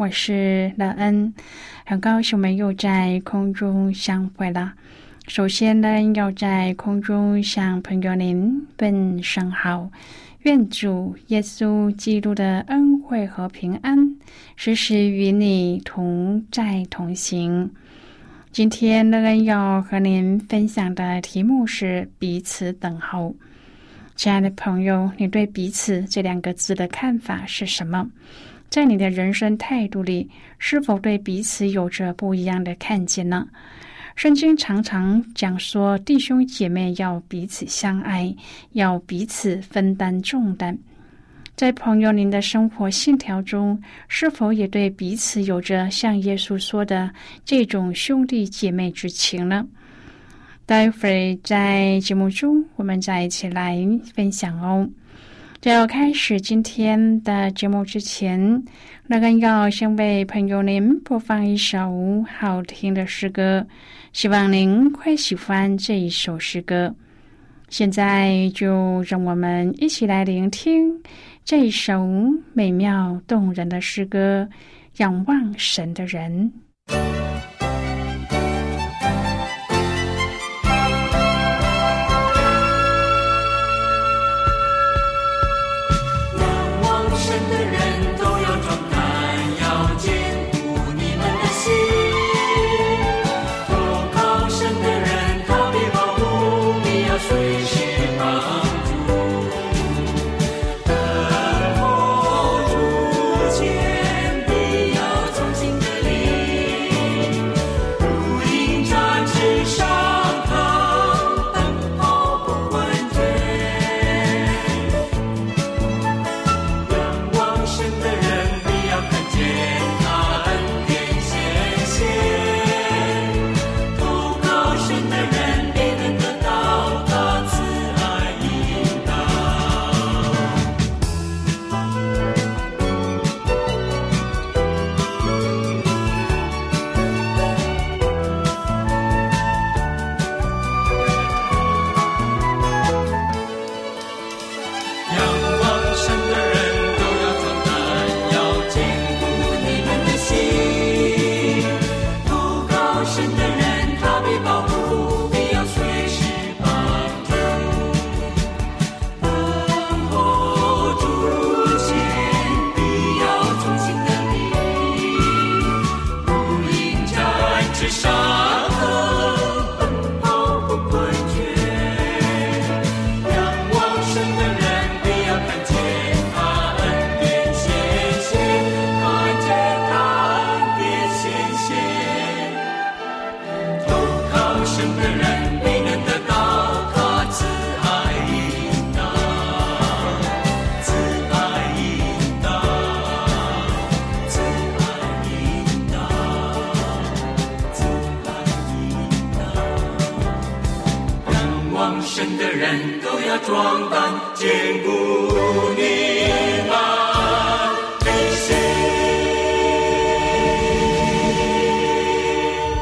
我是乐恩，很高兴我们又在空中相会了。首先呢，要在空中向朋友您问声好，愿主耶稣基督的恩惠和平安时时与你同在同行。今天乐恩要和您分享的题目是彼此等候。亲爱的朋友，你对“彼此”这两个字的看法是什么？在你的人生态度里，是否对彼此有着不一样的看见呢？圣经常常讲说，弟兄姐妹要彼此相爱，要彼此分担重担。在朋友您的生活信条中，是否也对彼此有着像耶稣说的这种兄弟姐妹之情呢？待会儿在节目中，我们再一起来分享哦。在要开始今天的节目之前，那个要先为朋友您播放一首好听的诗歌，希望您会喜欢这一首诗歌。现在就让我们一起来聆听这一首美妙动人的诗歌《仰望神的人》。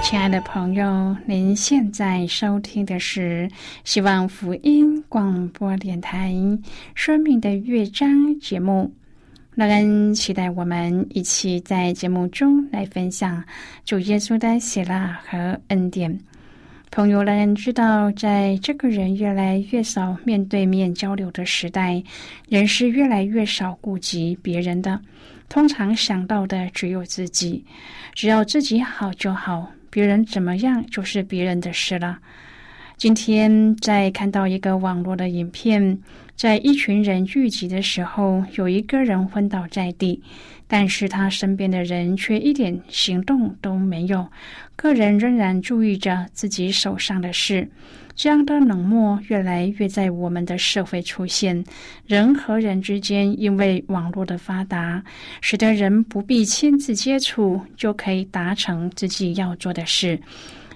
亲爱的朋友，您现在收听的是希望福音广播电台《生命的乐章》节目。乐恩期待我们一起在节目中来分享主耶稣的喜乐和恩典。朋友，乐恩知道，在这个人越来越少面对面交流的时代，人是越来越少顾及别人的。通常想到的只有自己，只要自己好就好，别人怎么样就是别人的事了。今天在看到一个网络的影片，在一群人聚集的时候，有一个人昏倒在地，但是他身边的人却一点行动都没有，个人仍然注意着自己手上的事。这样的冷漠越来越在我们的社会出现，人和人之间因为网络的发达，使得人不必亲自接触就可以达成自己要做的事。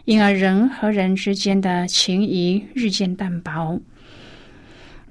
因而，人和人之间的情谊日渐淡薄。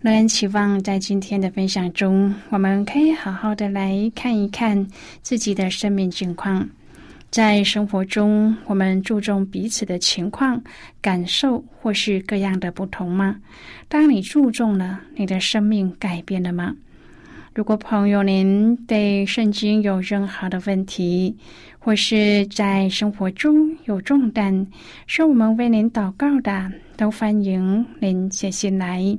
仍然期望在今天的分享中，我们可以好好的来看一看自己的生命境况。在生活中，我们注重彼此的情况、感受或是各样的不同吗？当你注重了，你的生命改变了吗？如果朋友您对圣经有任何的问题，或是在生活中有重担，需要我们为您祷告的，都欢迎您写信来。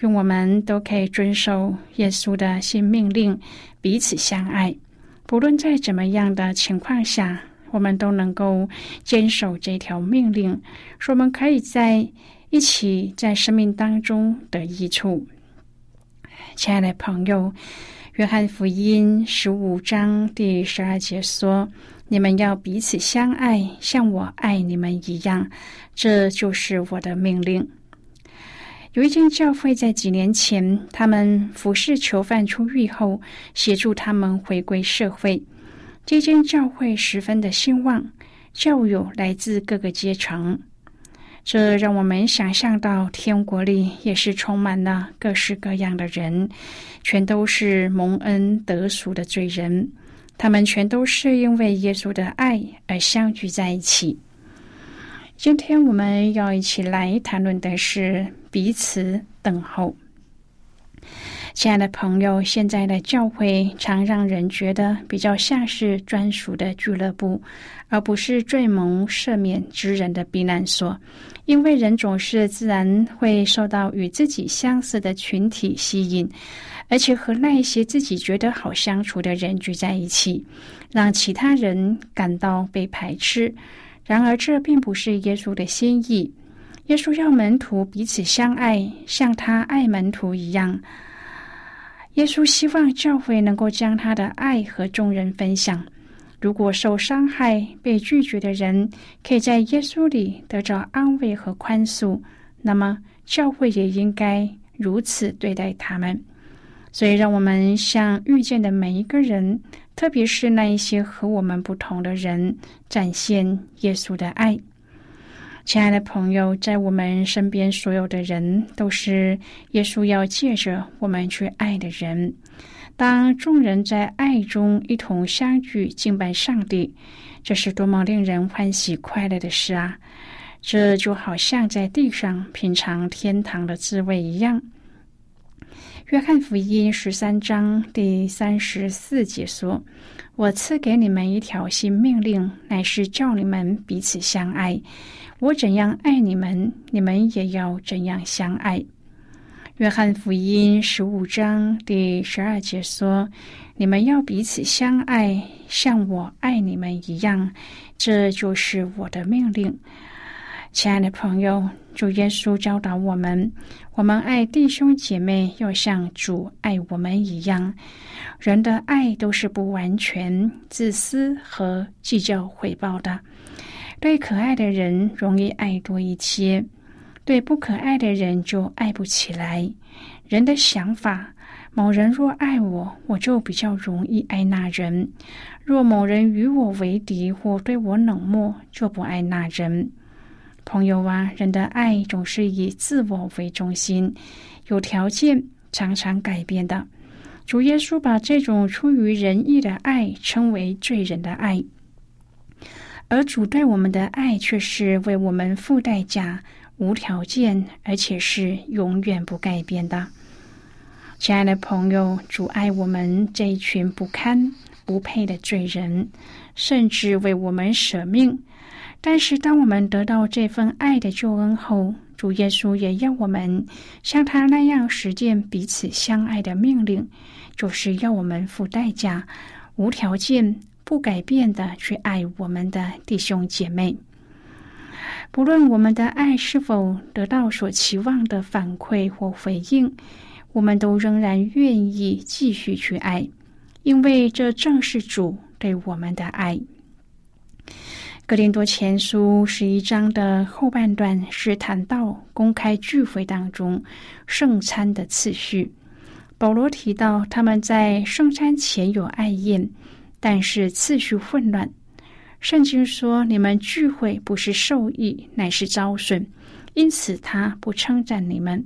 愿我们都可以遵守耶稣的新命令，彼此相爱。不论在怎么样的情况下，我们都能够坚守这条命令，说我们可以在一起在生命当中得益处。亲爱的朋友，约翰福音十五章第十二节说：“你们要彼此相爱，像我爱你们一样，这就是我的命令。”有一间教会，在几年前，他们服侍囚犯出狱后，协助他们回归社会。这间教会十分的兴旺，教友来自各个阶层。这让我们想象到，天国里也是充满了各式各样的人，全都是蒙恩得赎的罪人。他们全都是因为耶稣的爱而相聚在一起。今天我们要一起来谈论的是彼此等候。亲爱的朋友，现在的教会常让人觉得比较像是专属的俱乐部，而不是最蒙赦免之人的避难所。因为人总是自然会受到与自己相似的群体吸引，而且和那一些自己觉得好相处的人聚在一起，让其他人感到被排斥。然而，这并不是耶稣的心意。耶稣要门徒彼此相爱，像他爱门徒一样。耶稣希望教会能够将他的爱和众人分享。如果受伤害、被拒绝的人可以在耶稣里得着安慰和宽恕，那么教会也应该如此对待他们。所以，让我们向遇见的每一个人。特别是那一些和我们不同的人，展现耶稣的爱。亲爱的朋友，在我们身边所有的人，都是耶稣要借着我们去爱的人。当众人在爱中一同相聚敬拜上帝，这是多么令人欢喜快乐的事啊！这就好像在地上品尝天堂的滋味一样。约翰福音十三章第三十四节说：“我赐给你们一条新命令，乃是叫你们彼此相爱。我怎样爱你们，你们也要怎样相爱。”约翰福音十五章第十二节说：“你们要彼此相爱，像我爱你们一样，这就是我的命令。”亲爱的朋友，主耶稣教导我们：我们爱弟兄姐妹，要像主爱我们一样。人的爱都是不完全、自私和计较回报的。对可爱的人容易爱多一些，对不可爱的人就爱不起来。人的想法：某人若爱我，我就比较容易爱那人；若某人与我为敌或对我冷漠，就不爱那人。朋友啊，人的爱总是以自我为中心，有条件，常常改变的。主耶稣把这种出于仁义的爱称为罪人的爱，而主对我们的爱却是为我们付代价、无条件，而且是永远不改变的。亲爱的朋友，主爱我们这一群不堪、不配的罪人，甚至为我们舍命。但是，当我们得到这份爱的救恩后，主耶稣也要我们像他那样实践彼此相爱的命令，就是要我们付代价、无条件、不改变的去爱我们的弟兄姐妹。不论我们的爱是否得到所期望的反馈或回应，我们都仍然愿意继续去爱，因为这正是主对我们的爱。格林多前书十一章的后半段是谈到公开聚会当中圣餐的次序。保罗提到他们在圣餐前有爱宴，但是次序混乱。圣经说：“你们聚会不是受益，乃是遭损，因此他不称赞你们。”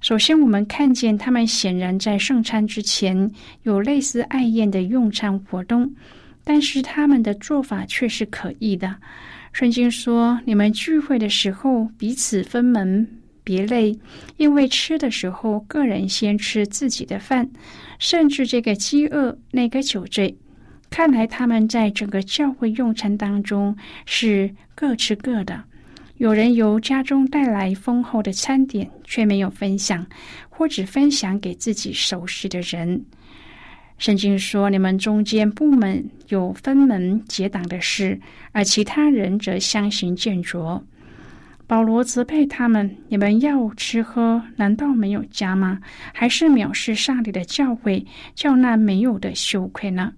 首先，我们看见他们显然在圣餐之前有类似爱宴的用餐活动。但是他们的做法却是可疑的。圣经说：“你们聚会的时候彼此分门别类，因为吃的时候个人先吃自己的饭，甚至这个饥饿，那个酒醉。看来他们在整个教会用餐当中是各吃各的。有人由家中带来丰厚的餐点，却没有分享，或只分享给自己熟悉的人。”圣经说：“你们中间部门有分门结党的事，而其他人则相形见拙。”保罗责备他们：“你们要吃喝，难道没有家吗？还是藐视上帝的教诲，叫那没有的羞愧呢？”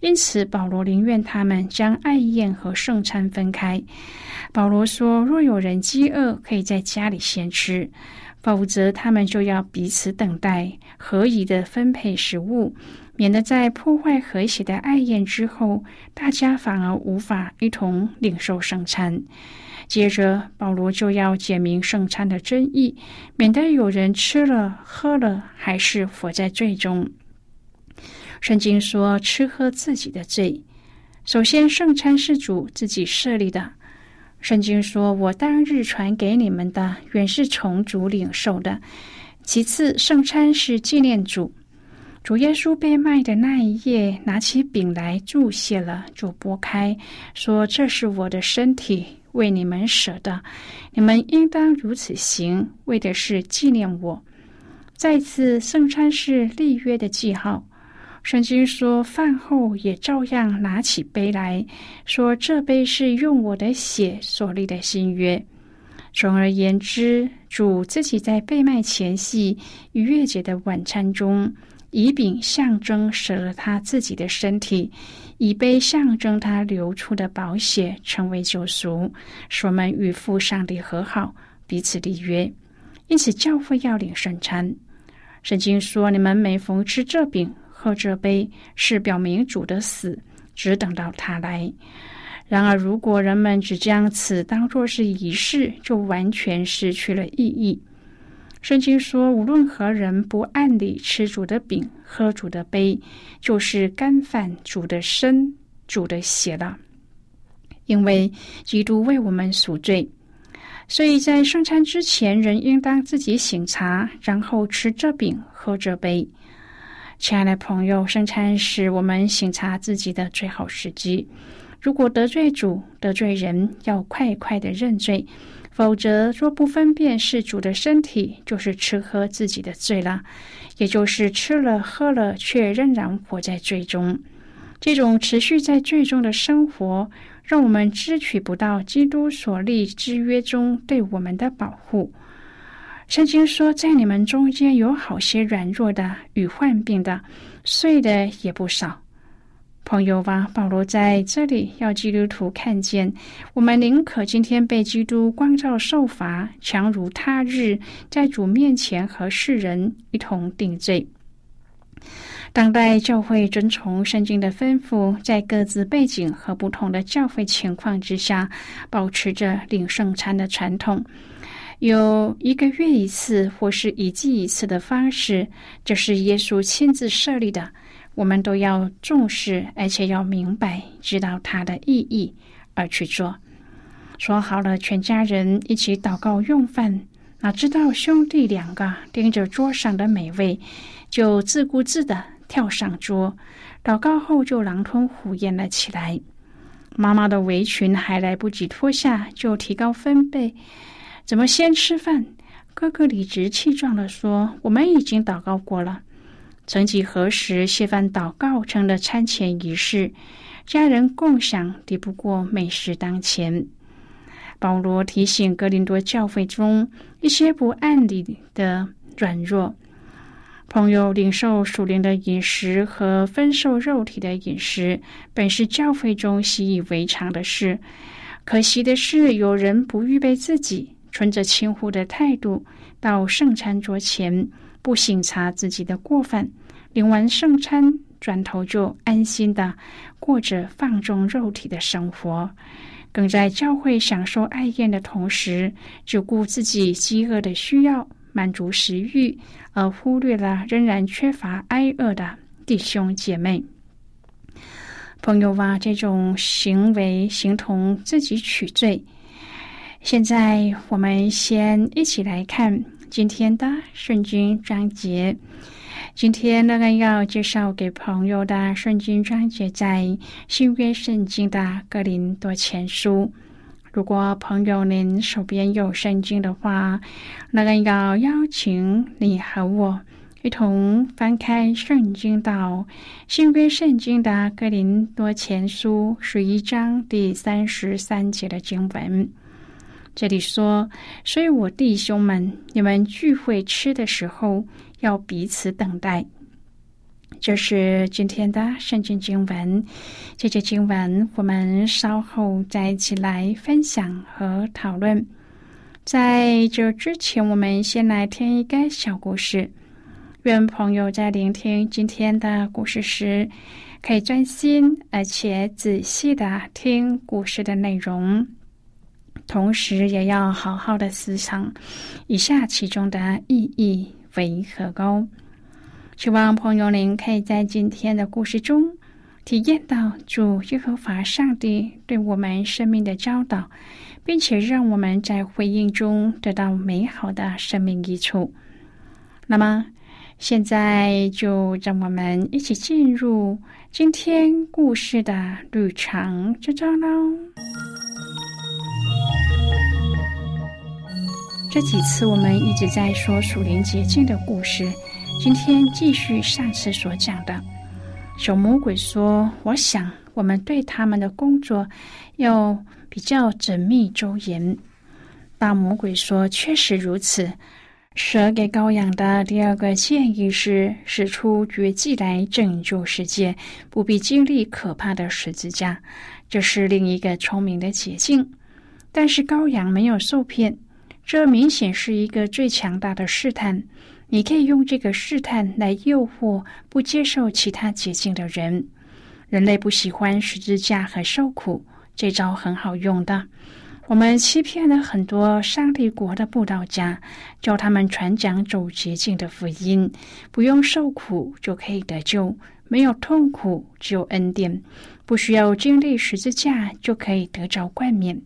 因此，保罗宁愿他们将爱宴和圣餐分开。保罗说：“若有人饥饿，可以在家里先吃；否则，他们就要彼此等待，合宜的分配食物。”免得在破坏和谐的爱宴之后，大家反而无法一同领受圣餐。接着，保罗就要解明圣餐的真意，免得有人吃了喝了还是活在罪中。圣经说：“吃喝自己的罪。”首先，圣餐是主自己设立的。圣经说：“我当日传给你们的，原是从主领受的。”其次，圣餐是纪念主。主耶稣被卖的那一夜，拿起饼来注谢了，就拨开，说：“这是我的身体，为你们舍的，你们应当如此行，为的是纪念我。”再次，圣餐是立约的记号。圣经说，饭后也照样拿起杯来说：“这杯是用我的血所立的新约。”总而言之，主自己在被卖前夕逾越节的晚餐中。以饼象征舍了他自己的身体，以杯象征他流出的宝血，成为救赎，使我们与父上帝和好，彼此立约。因此，教会要领圣餐。圣经说：“你们每逢吃这饼、喝这杯，是表明主的死，只等到他来。”然而，如果人们只将此当作是仪式，就完全失去了意义。圣经说：“无论何人不按理吃主的饼、喝主的杯，就是干犯主的身、主的血了。因为基督为我们赎罪，所以在圣餐之前，人应当自己醒茶，然后吃这饼、喝这杯。亲爱的朋友，圣餐是我们醒茶自己的最好时机。如果得罪主、得罪人，要快快的认罪。”否则，若不分辨是主的身体，就是吃喝自己的罪了，也就是吃了喝了，却仍然活在罪中。这种持续在罪中的生活，让我们支取不到基督所立之约中对我们的保护。圣经说，在你们中间有好些软弱的与患病的，睡的也不少。朋友吧，保罗在这里要基督徒看见，我们宁可今天被基督光照受罚，强如他日在主面前和世人一同定罪。当代教会遵从圣经的吩咐，在各自背景和不同的教会情况之下，保持着领圣餐的传统。有一个月一次或是一季一次的方式，这是耶稣亲自设立的。我们都要重视，而且要明白知道它的意义而去做。说好了，全家人一起祷告用饭，哪知道兄弟两个盯着桌上的美味，就自顾自的跳上桌，祷告后就狼吞虎咽了起来。妈妈的围裙还来不及脱下，就提高分贝。怎么先吃饭？哥哥理直气壮的说：“我们已经祷告过了。曾几何时，谢饭祷告成了餐前仪式，家人共享抵不过美食当前。”保罗提醒格林多教会中一些不按理的软弱朋友，领受属灵的饮食和分受肉体的饮食，本是教会中习以为常的事。可惜的是，有人不预备自己。存着轻忽的态度到圣餐桌前，不省察自己的过犯，领完圣餐，转头就安心的过着放纵肉体的生活，更在教会享受爱宴的同时，只顾自己饥饿的需要，满足食欲，而忽略了仍然缺乏挨饿的弟兄姐妹。朋友啊，这种行为形同自己取罪。现在我们先一起来看今天的圣经章节。今天那个要介绍给朋友的圣经章节，在新约圣经的格林多前书。如果朋友您手边有圣经的话，那个要邀请你和我一同翻开圣经到新约圣经的格林多前书十一章第三十三节的经文。这里说，所以我弟兄们，你们聚会吃的时候要彼此等待。这是今天的圣经经文。这节经文我们稍后再一起来分享和讨论。在这之前，我们先来听一个小故事。愿朋友在聆听今天的故事时，可以专心而且仔细的听故事的内容。同时，也要好好的思想以下其中的意义为何高。希望朋友您可以在今天的故事中体验到主耶和华上帝对我们生命的教导，并且让我们在回应中得到美好的生命益处。那么，现在就让我们一起进入今天故事的旅程之中喽。这几次我们一直在说属灵洁净的故事，今天继续上次所讲的。小魔鬼说：“我想我们对他们的工作要比较缜密周延。”大魔鬼说：“确实如此。”蛇给羔羊的第二个建议是使出绝技来拯救世界，不必经历可怕的十字架。这是另一个聪明的捷径。但是羔羊没有受骗。这明显是一个最强大的试探，你可以用这个试探来诱惑不接受其他捷径的人。人类不喜欢十字架和受苦，这招很好用的。我们欺骗了很多上帝国的布道家，教他们传讲走捷径的福音，不用受苦就可以得救，没有痛苦，只有恩典，不需要经历十字架就可以得着冠冕。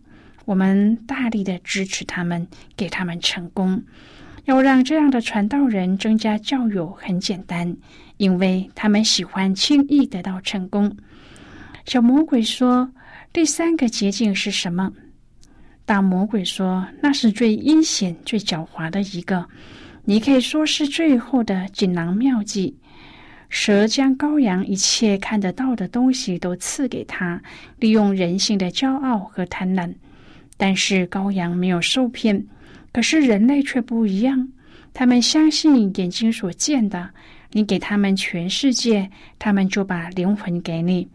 我们大力的支持他们，给他们成功。要让这样的传道人增加教友很简单，因为他们喜欢轻易得到成功。小魔鬼说：“第三个捷径是什么？”大魔鬼说：“那是最阴险、最狡猾的一个。你可以说是最后的锦囊妙计。蛇将羔羊一切看得到的东西都赐给他，利用人性的骄傲和贪婪。”但是羔羊没有受骗，可是人类却不一样。他们相信眼睛所见的，你给他们全世界，他们就把灵魂给你。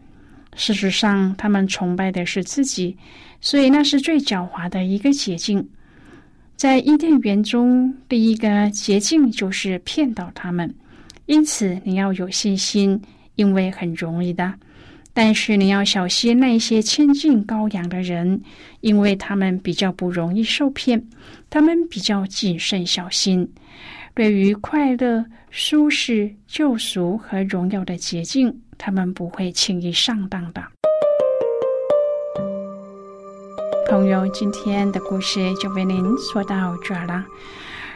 事实上，他们崇拜的是自己，所以那是最狡猾的一个捷径。在伊甸园中，第一个捷径就是骗到他们。因此，你要有信心，因为很容易的。但是你要小心那些亲近羔羊的人，因为他们比较不容易受骗，他们比较谨慎小心。对于快乐、舒适、救赎和荣耀的捷径，他们不会轻易上当的。朋友，今天的故事就为您说到这儿了。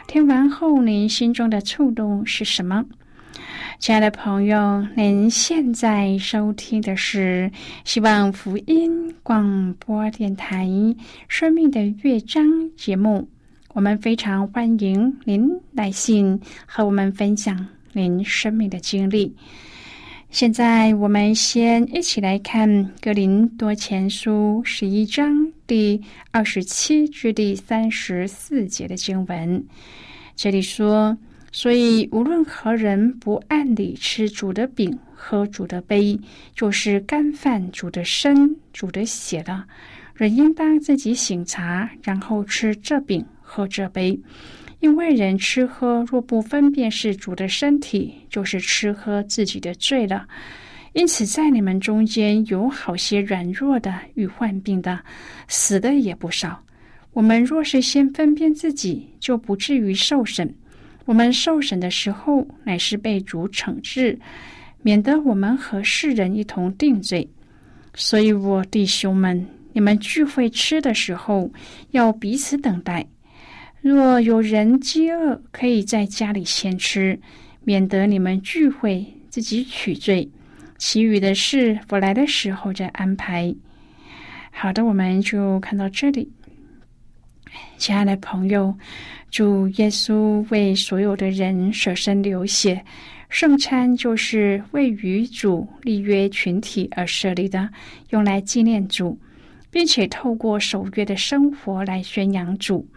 听完后，您心中的触动是什么？亲爱的朋友，您现在收听的是希望福音广播电台《生命的乐章》节目。我们非常欢迎您来信和我们分享您生命的经历。现在，我们先一起来看《格林多前书》十一章第二十七至第三十四节的经文。这里说：“所以，无论何人不按理吃主的饼、喝主的杯，就是干饭主的身、主的血了。人应当自己醒茶，然后吃这饼、喝这杯。”因为人吃喝若不分辨是主的身体，就是吃喝自己的罪了。因此，在你们中间有好些软弱的与患病的，死的也不少。我们若是先分辨自己，就不至于受审。我们受审的时候，乃是被主惩治，免得我们和世人一同定罪。所以，我弟兄们，你们聚会吃的时候，要彼此等待。若有人饥饿，可以在家里先吃，免得你们聚会自己取罪。其余的事，我来的时候再安排。好的，我们就看到这里。亲爱的朋友，主耶稣为所有的人舍身流血，圣餐就是为与主立约群体而设立的，用来纪念主，并且透过守约的生活来宣扬主。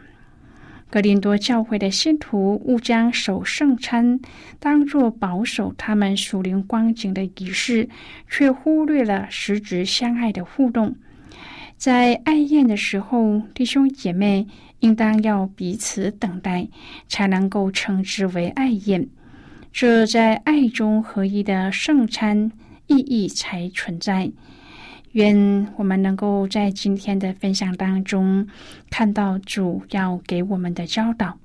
格林多教会的信徒误将守圣餐当作保守他们属灵光景的仪式，却忽略了实质相爱的互动。在爱宴的时候，弟兄姐妹应当要彼此等待，才能够称之为爱宴。这在爱中合一的圣餐意义才存在。愿我们能够在今天的分享当中看到主要给我们的教导。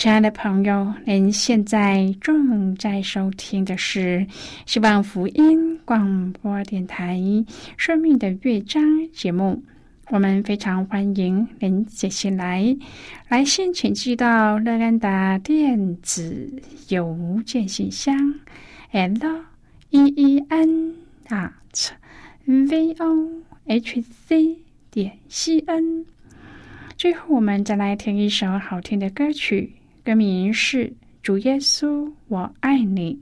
亲爱的朋友，您现在正在收听的是希望福音广播电台《生命的乐章》节目。我们非常欢迎您写信来，来信请寄到乐安达电子邮件信箱，l e e n at。v o h c 点 c n。最后，我们再来听一首好听的歌曲，歌名是《主耶稣，我爱你》。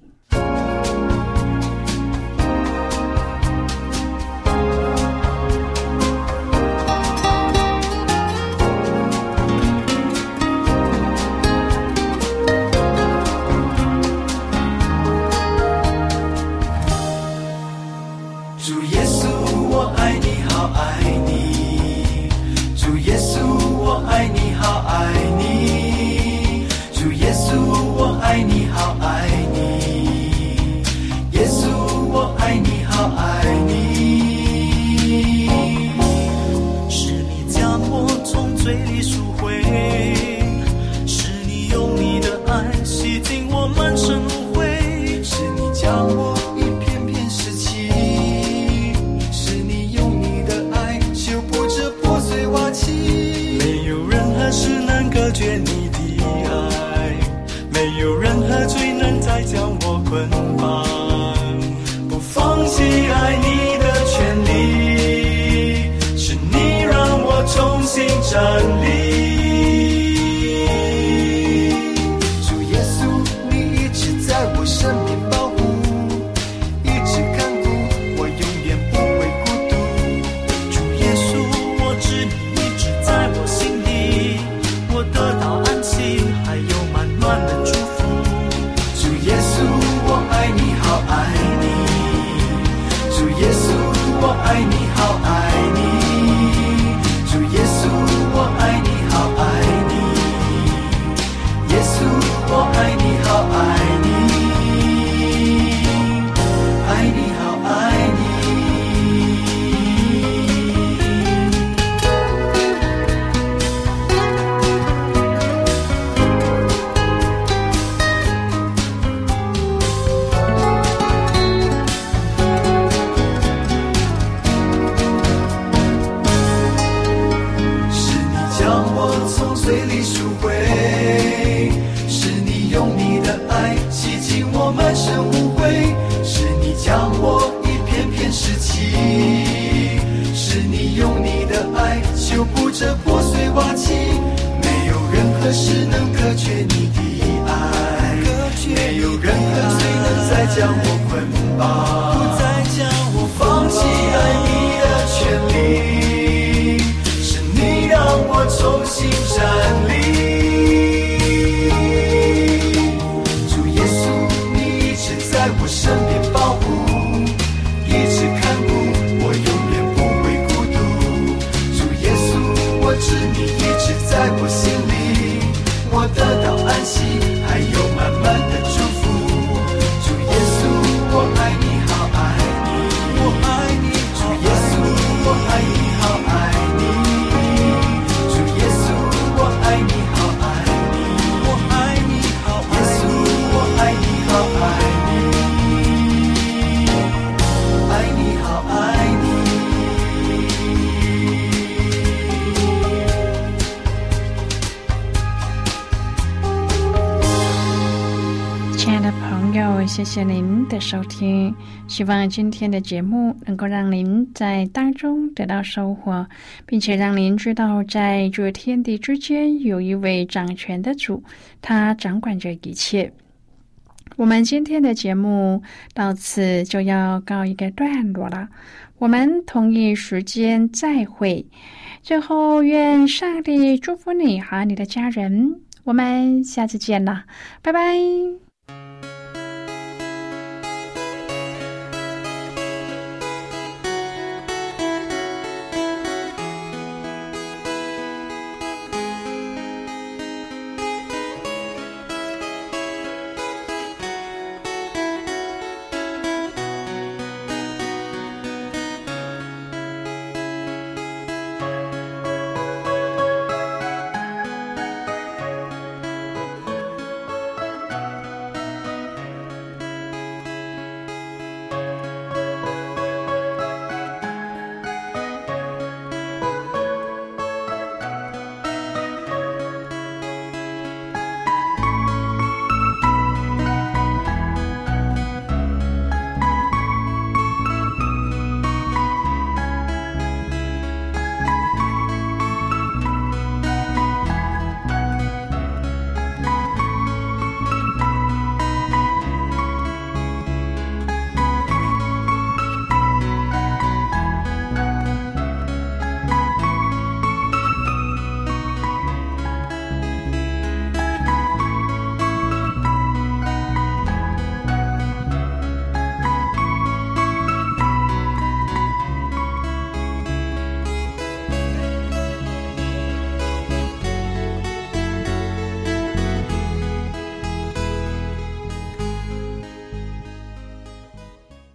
谢谢您的收听，希望今天的节目能够让您在当中得到收获，并且让您知道，在这天地之间有一位掌权的主。他掌管着一切。我们今天的节目到此就要告一个段落了。我们同一时间再会。最后愿上帝祝福你和你的家人。我们下次见了，拜拜。